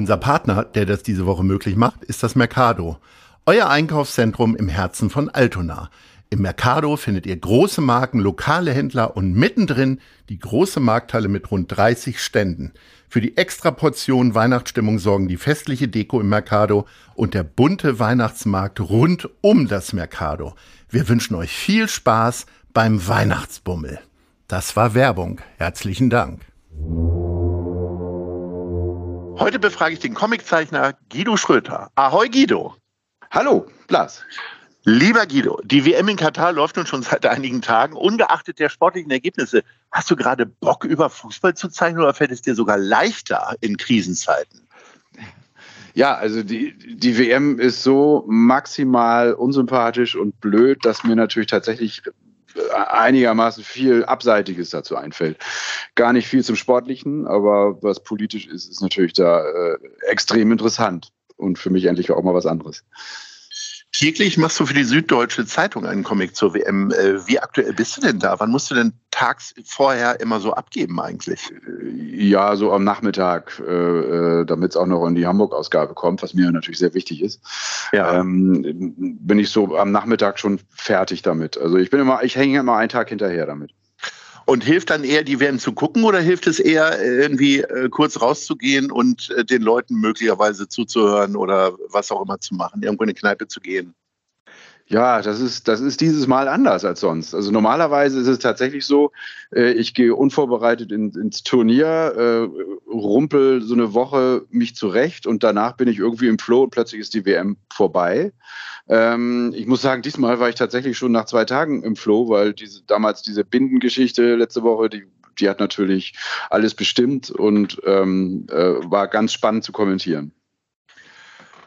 Unser Partner, der das diese Woche möglich macht, ist das Mercado. Euer Einkaufszentrum im Herzen von Altona. Im Mercado findet ihr große Marken, lokale Händler und mittendrin die große Markthalle mit rund 30 Ständen. Für die Extraportion Weihnachtsstimmung sorgen die festliche Deko im Mercado und der bunte Weihnachtsmarkt rund um das Mercado. Wir wünschen euch viel Spaß beim Weihnachtsbummel. Das war Werbung. Herzlichen Dank. Heute befrage ich den Comiczeichner Guido Schröter. Ahoi Guido. Hallo, Blas. Lieber Guido, die WM in Katar läuft nun schon seit einigen Tagen. Ungeachtet der sportlichen Ergebnisse, hast du gerade Bock über Fußball zu zeichnen oder fällt es dir sogar leichter in Krisenzeiten? Ja, also die, die WM ist so maximal unsympathisch und blöd, dass mir natürlich tatsächlich einigermaßen viel Abseitiges dazu einfällt. Gar nicht viel zum Sportlichen, aber was politisch ist, ist natürlich da äh, extrem interessant und für mich endlich auch mal was anderes. Täglich machst du für die Süddeutsche Zeitung einen Comic zur WM. Äh, wie aktuell bist du denn da? Wann musst du denn tags vorher immer so abgeben eigentlich? Ja, so am Nachmittag, äh, äh damit es auch noch in die Hamburg-Ausgabe kommt, was mir natürlich sehr wichtig ist. Ja. Ähm, bin ich so am Nachmittag schon fertig damit. Also ich bin immer, ich hänge immer einen Tag hinterher damit. Und hilft dann eher, die WM zu gucken oder hilft es eher, irgendwie äh, kurz rauszugehen und äh, den Leuten möglicherweise zuzuhören oder was auch immer zu machen, irgendwo in eine Kneipe zu gehen? Ja, das ist, das ist dieses Mal anders als sonst. Also normalerweise ist es tatsächlich so, äh, ich gehe unvorbereitet in, ins Turnier, äh, rumpel so eine Woche mich zurecht und danach bin ich irgendwie im Flow und plötzlich ist die WM vorbei. Ähm, ich muss sagen, diesmal war ich tatsächlich schon nach zwei Tagen im Flow, weil diese, damals diese Bindengeschichte letzte Woche, die, die hat natürlich alles bestimmt und ähm, äh, war ganz spannend zu kommentieren.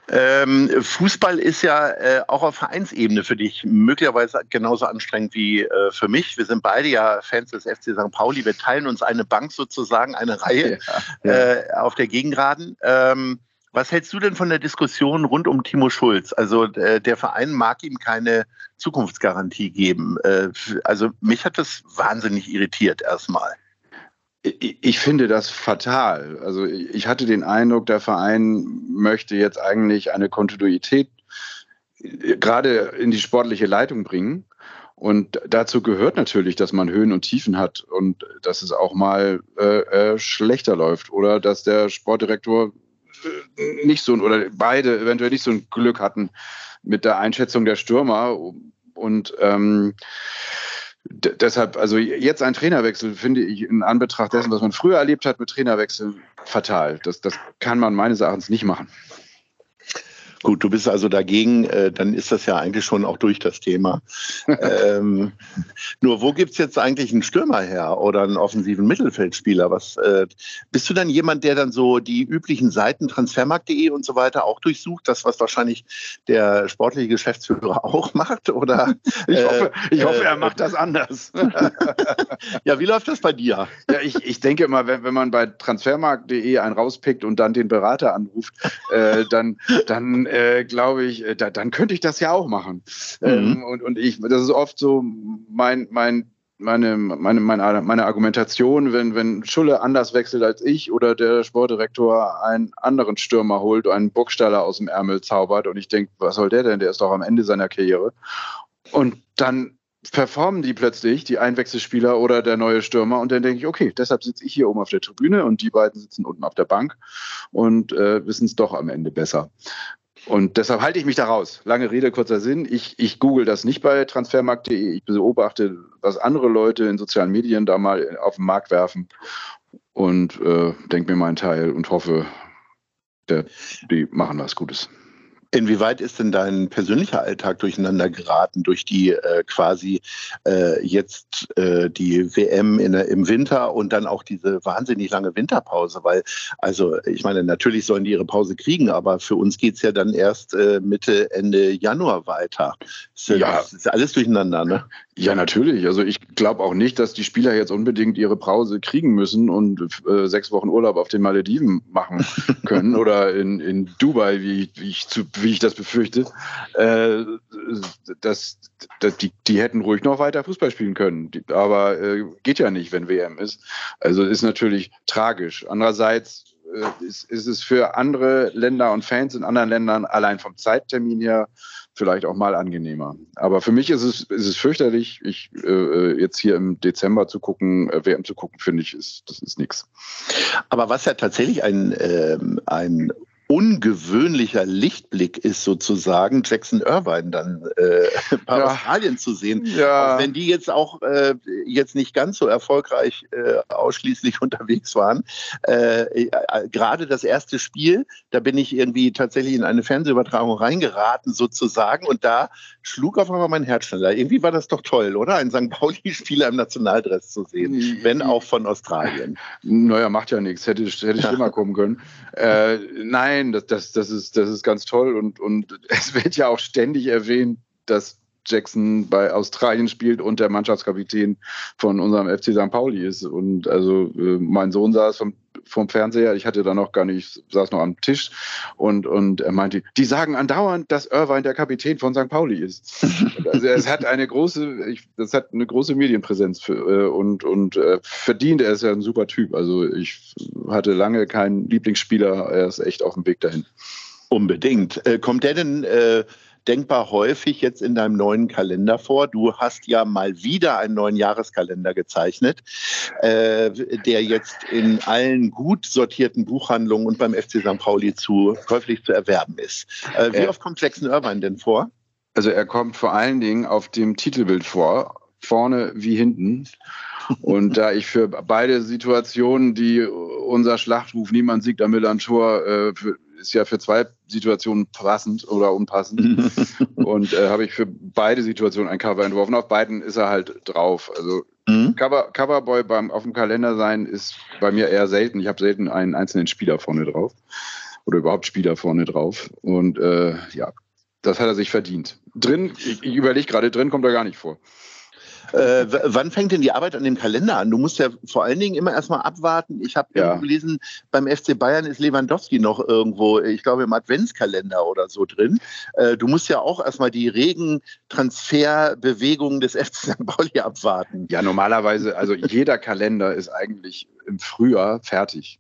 Ähm, Fußball ist ja äh, auch auf Vereinsebene für dich möglicherweise genauso anstrengend wie äh, für mich. Wir sind beide ja Fans des FC St. Pauli. Wir teilen uns eine Bank sozusagen, eine Reihe ja, ja. Äh, auf der Gegengraden. Ähm, was hältst du denn von der Diskussion rund um Timo Schulz? Also äh, der Verein mag ihm keine Zukunftsgarantie geben. Äh, also mich hat das wahnsinnig irritiert erstmal ich finde das fatal. Also ich hatte den Eindruck, der Verein möchte jetzt eigentlich eine Kontinuität äh, gerade in die sportliche Leitung bringen. Und dazu gehört natürlich, dass man Höhen und Tiefen hat und dass es auch mal äh, äh schlechter läuft oder dass der Sportdirektor äh, nicht so oder beide eventuell nicht so ein Glück hatten mit der Einschätzung der Stürmer. Und ähm, deshalb, also jetzt ein Trainerwechsel finde ich in Anbetracht dessen, was man früher erlebt hat mit Trainerwechseln, fatal. Das, das kann man meines Erachtens nicht machen. Gut, du bist also dagegen, äh, dann ist das ja eigentlich schon auch durch das Thema. ähm, nur wo gibt's jetzt eigentlich einen Stürmer her oder einen offensiven Mittelfeldspieler? Was äh, bist du dann jemand, der dann so die üblichen Seiten transfermarkt.de und so weiter auch durchsucht, das was wahrscheinlich der sportliche Geschäftsführer auch macht? Oder ich hoffe, äh, ich hoffe er macht das anders. ja, wie läuft das bei dir? Ja, ich, ich denke immer, wenn, wenn man bei transfermarkt.de einen rauspickt und dann den Berater anruft, äh, dann, dann äh, glaube ich, äh, da, dann könnte ich das ja auch machen. Mhm. Ähm, und, und ich, das ist oft so mein, mein meine, meine, meine, meine Argumentation, wenn, wenn Schulle anders wechselt als ich oder der Sportdirektor einen anderen Stürmer holt, einen Burgstaller aus dem Ärmel zaubert und ich denke, was soll der denn? Der ist doch am Ende seiner Karriere. Und dann performen die plötzlich, die Einwechselspieler oder der neue Stürmer. Und dann denke ich, okay, deshalb sitze ich hier oben auf der Tribüne und die beiden sitzen unten auf der Bank und äh, wissen es doch am Ende besser. Und deshalb halte ich mich da raus. Lange Rede, kurzer Sinn. Ich, ich google das nicht bei transfermarkt.de. Ich beobachte, was andere Leute in sozialen Medien da mal auf den Markt werfen und äh, denke mir meinen Teil und hoffe, der, die machen was Gutes. Inwieweit ist denn dein persönlicher Alltag durcheinander geraten durch die äh, quasi äh, jetzt äh, die WM in, im Winter und dann auch diese wahnsinnig lange Winterpause? Weil, also ich meine, natürlich sollen die ihre Pause kriegen, aber für uns geht's ja dann erst äh, Mitte, Ende Januar weiter. Ist, ja. Das ist alles durcheinander, ne? Ja, natürlich. Also ich glaube auch nicht, dass die Spieler jetzt unbedingt ihre Pause kriegen müssen und äh, sechs Wochen Urlaub auf den Malediven machen können oder in, in Dubai, wie, wie, ich, zu, wie ich das befürchte. Äh, das, das, die, die hätten ruhig noch weiter Fußball spielen können. Aber äh, geht ja nicht, wenn WM ist. Also ist natürlich tragisch. Andererseits äh, ist, ist es für andere Länder und Fans in anderen Ländern allein vom Zeittermin her vielleicht auch mal angenehmer. Aber für mich ist es, ist es fürchterlich. Ich, äh, jetzt hier im Dezember zu gucken, äh, WM zu gucken, finde ich, ist, das ist nichts. Aber was ja tatsächlich ein, ähm, ein ungewöhnlicher Lichtblick ist sozusagen, Jackson Irvine dann äh, bei ja. Australien zu sehen. Ja. Wenn die jetzt auch äh, jetzt nicht ganz so erfolgreich äh, ausschließlich unterwegs waren. Äh, äh, gerade das erste Spiel, da bin ich irgendwie tatsächlich in eine Fernsehübertragung reingeraten sozusagen und da schlug auf einmal mein Herz schneller. Irgendwie war das doch toll, oder? Ein St. Pauli-Spieler im Nationaldress zu sehen, wenn auch von Australien. Naja, macht ja nichts. Hätte, hätte schlimmer kommen können. Äh, nein, nein, das, das, das, ist, das ist ganz toll und, und es wird ja auch ständig erwähnt, dass Jackson bei Australien spielt und der Mannschaftskapitän von unserem FC St. Pauli ist. Und also äh, mein Sohn saß vom, vom Fernseher, ich hatte da noch gar nicht, saß noch am Tisch und, und er meinte, die sagen andauernd, dass Irvine der Kapitän von St. Pauli ist. also es hat eine große, ich, das hat eine große Medienpräsenz für, äh, und, und äh, verdient, er ist ja ein super Typ. Also ich hatte lange keinen Lieblingsspieler, er ist echt auf dem Weg dahin. Unbedingt. Äh, kommt der denn äh, denkbar häufig jetzt in deinem neuen Kalender vor. Du hast ja mal wieder einen neuen Jahreskalender gezeichnet, äh, der jetzt in allen gut sortierten Buchhandlungen und beim FC St. Pauli zu, käuflich zu erwerben ist. Äh, wie äh, oft kommt Jackson Irvine denn vor? Also er kommt vor allen Dingen auf dem Titelbild vor, vorne wie hinten. Und da ich für beide Situationen, die unser Schlachtruf Niemand siegt am Millantor äh, ist ja für zwei Situationen passend oder unpassend. und äh, habe ich für beide Situationen ein Cover entworfen. Auf beiden ist er halt drauf. Also mhm. Cover, Coverboy beim auf dem Kalender sein ist bei mir eher selten. Ich habe selten einen einzelnen Spieler vorne drauf. Oder überhaupt Spieler vorne drauf. Und äh, ja, das hat er sich verdient. Drin, ich, ich überlege gerade, drin kommt er gar nicht vor. Äh, wann fängt denn die Arbeit an dem Kalender an? Du musst ja vor allen Dingen immer erstmal abwarten. Ich habe ja. gelesen, beim FC Bayern ist Lewandowski noch irgendwo, ich glaube, im Adventskalender oder so drin. Äh, du musst ja auch erstmal die regen Transferbewegungen des FC St. Pauli abwarten. Ja, normalerweise, also jeder Kalender ist eigentlich im Frühjahr fertig.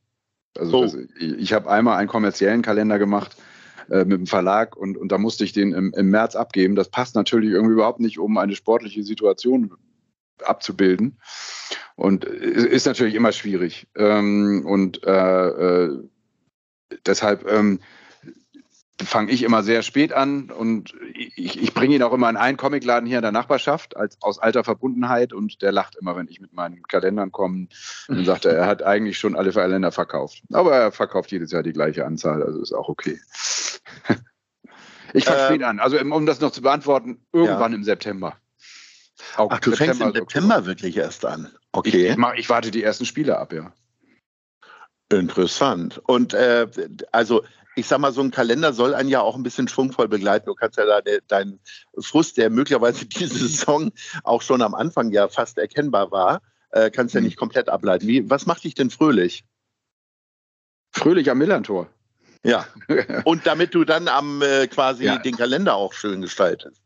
Also oh. das, ich habe einmal einen kommerziellen Kalender gemacht äh, mit dem Verlag und, und da musste ich den im, im März abgeben. Das passt natürlich irgendwie überhaupt nicht, um eine sportliche Situation abzubilden. Und ist natürlich immer schwierig. Ähm, und äh, äh, deshalb ähm, fange ich immer sehr spät an und ich, ich bringe ihn auch immer in einen Comicladen hier in der Nachbarschaft als, aus alter Verbundenheit und der lacht immer, wenn ich mit meinen Kalendern komme. Dann sagt er, er hat eigentlich schon alle Kalender verkauft. Aber er verkauft jedes Jahr die gleiche Anzahl, also ist auch okay. Ich fange ähm, spät an. Also um das noch zu beantworten, irgendwann ja. im September. Auch Ach, du September, fängst im September Oktober. wirklich erst an. Okay. Ich, ich, mach, ich warte die ersten Spiele ab, ja. Interessant. Und äh, also ich sag mal, so ein Kalender soll einen ja auch ein bisschen schwungvoll begleiten. Du kannst ja da deinen Frust, der möglicherweise diese Saison auch schon am Anfang ja fast erkennbar war, äh, kannst ja hm. nicht komplett ableiten. Wie, was macht dich denn fröhlich? Fröhlich am Millantor. Ja. Und damit du dann am äh, quasi ja. den Kalender auch schön gestaltest.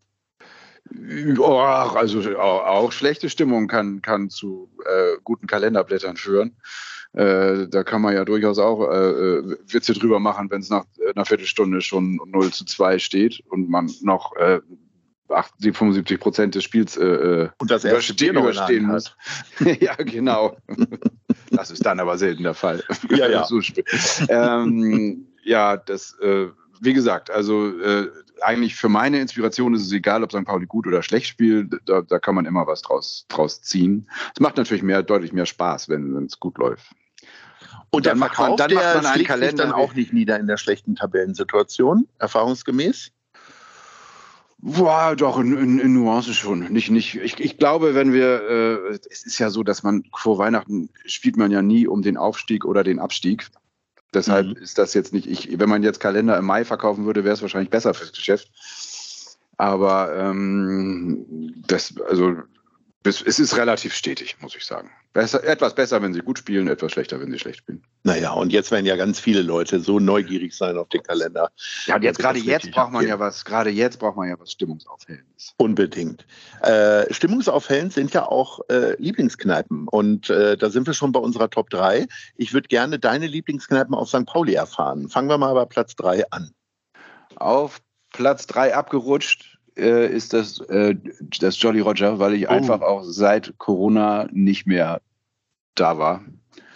Oh, also auch, auch, schlechte Stimmung kann, kann zu äh, guten Kalenderblättern führen. Äh, da kann man ja durchaus auch äh, äh Witze drüber machen, wenn es nach einer Viertelstunde schon 0 zu 2 steht und man noch äh, 75 Prozent des Spiels äh, äh und das überste überstehen muss. ja, genau. das ist dann aber selten der Fall. Ja, ja. so ähm, ja, das, äh, wie gesagt, also äh, eigentlich für meine Inspiration ist es egal, ob St. Pauli gut oder schlecht spielt. Da, da kann man immer was draus, draus ziehen. Es macht natürlich mehr, deutlich mehr Spaß, wenn es gut läuft. Und Dann macht man- dann macht man einen Kalender dann auch nicht nieder in der schlechten Tabellensituation, erfahrungsgemäß. Boah, doch, in, in, in Nuancen schon. Nicht, nicht, ich, ich glaube, wenn wir, äh, es ist ja so, dass man vor Weihnachten spielt man ja nie um den Aufstieg oder den Abstieg. Deshalb Mhm. ist das jetzt nicht, ich, wenn man jetzt Kalender im Mai verkaufen würde, wäre es wahrscheinlich besser fürs Geschäft. Aber ähm, das, also es, ist relativ stetig, muss ich sagen. Besser, etwas besser, wenn sie gut spielen, etwas schlechter, wenn sie schlecht spielen. Naja, und jetzt werden ja ganz viele Leute so neugierig sein auf den Kalender. Ja, und jetzt gerade jetzt braucht man ja was, gerade jetzt braucht man ja was Stimmungsaufhellendes. Unbedingt. Äh, stimmungsaufhellend sind ja auch äh, Lieblingskneipen. Und äh, da sind wir schon bei unserer Top 3. Ich würde gerne deine Lieblingskneipen auf St. Pauli erfahren. Fangen wir mal bei Platz 3 an. Auf Platz 3 abgerutscht äh, ist das, äh, das Jolly Roger, weil ich Oh. einfach auch seit Corona nicht mehr da war.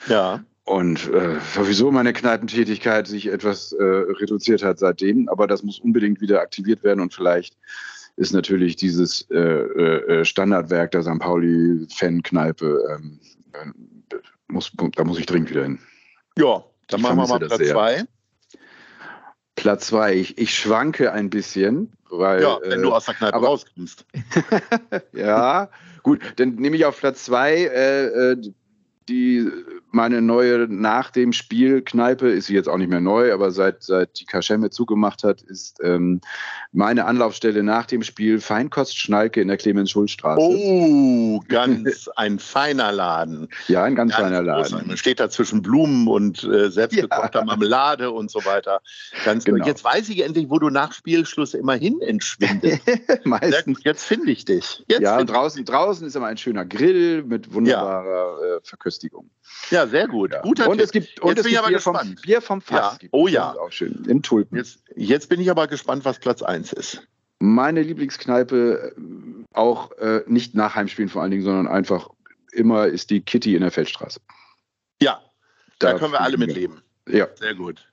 Ja. Und äh, sowieso meine Kneipentätigkeit sich etwas äh, reduziert hat seitdem. Aber das muss unbedingt wieder aktiviert werden. Und vielleicht ist natürlich dieses äh, äh, Standardwerk der St. Pauli-Fan-Kneipe, ähm, äh, muss, da muss ich dringend wieder hin. Ja, dann Ich machen wir mal Platz sehr. 2. Platz 2, ich, ich schwanke ein bisschen, weil. Ja, wenn äh, du aus der Kneipe aber- rauskommst. Ja, gut, dann nehme ich auf Platz zwei äh, äh, die meine neue nach dem Spiel Kneipe ist sie jetzt auch nicht mehr neu, aber seit seit die Kaschemme zugemacht hat, ist ähm, meine Anlaufstelle nach dem Spiel Feinkost Schnalke in der Clemens-Schulz-Straße. Oh, ganz ein feiner Laden. ja, ein ganz, Ganz feiner. Laden. Man steht da zwischen Blumen und äh, selbstgekochter Ja. Marmelade und so weiter. Ganz Genau. Jetzt weiß ich endlich, wo du nach Spielschluss immerhin entschwindest. Meistens. jetzt finde ich dich. Jetzt Ja, und draußen, draußen ist immer ein schöner Grill mit wunderbarer äh, Verköstigung. ja, sehr gut. Ja. Guter und Tipp. es gibt, und Jetzt es bin ich gibt aber Bier, vom, gespannt. Bier vom Fass. Ja. Oh ja. Auch schön. In Tulpen. Jetzt, jetzt bin ich aber gespannt, was Platz 1 ist. Meine Lieblingskneipe, äh, auch äh, nicht nach Heimspielen vor allen Dingen, sondern einfach immer ist die Kitty in der Feldstraße. Ja, da, Da können wir alle fliegen mit wir. leben. Ja, Sehr gut.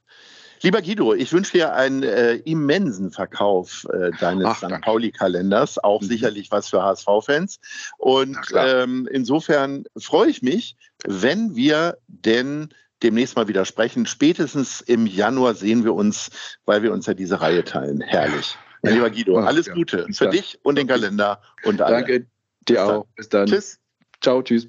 Lieber Guido, ich wünsche dir einen äh, immensen Verkauf äh, deines Ach, St. Pauli-Kalenders. Auch Mhm. sicherlich was für HSV-Fans. Und ähm, insofern freue ich mich, wenn wir denn demnächst mal wieder sprechen. Spätestens im Januar sehen wir uns, weil wir uns ja diese Reihe teilen. Herrlich. Mein Ja. lieber Guido, alles ja. Gute Bis für dann. dich und den Kalender und alle. danke dir auch. Bis dann. Tschüss. Ciao, tschüss.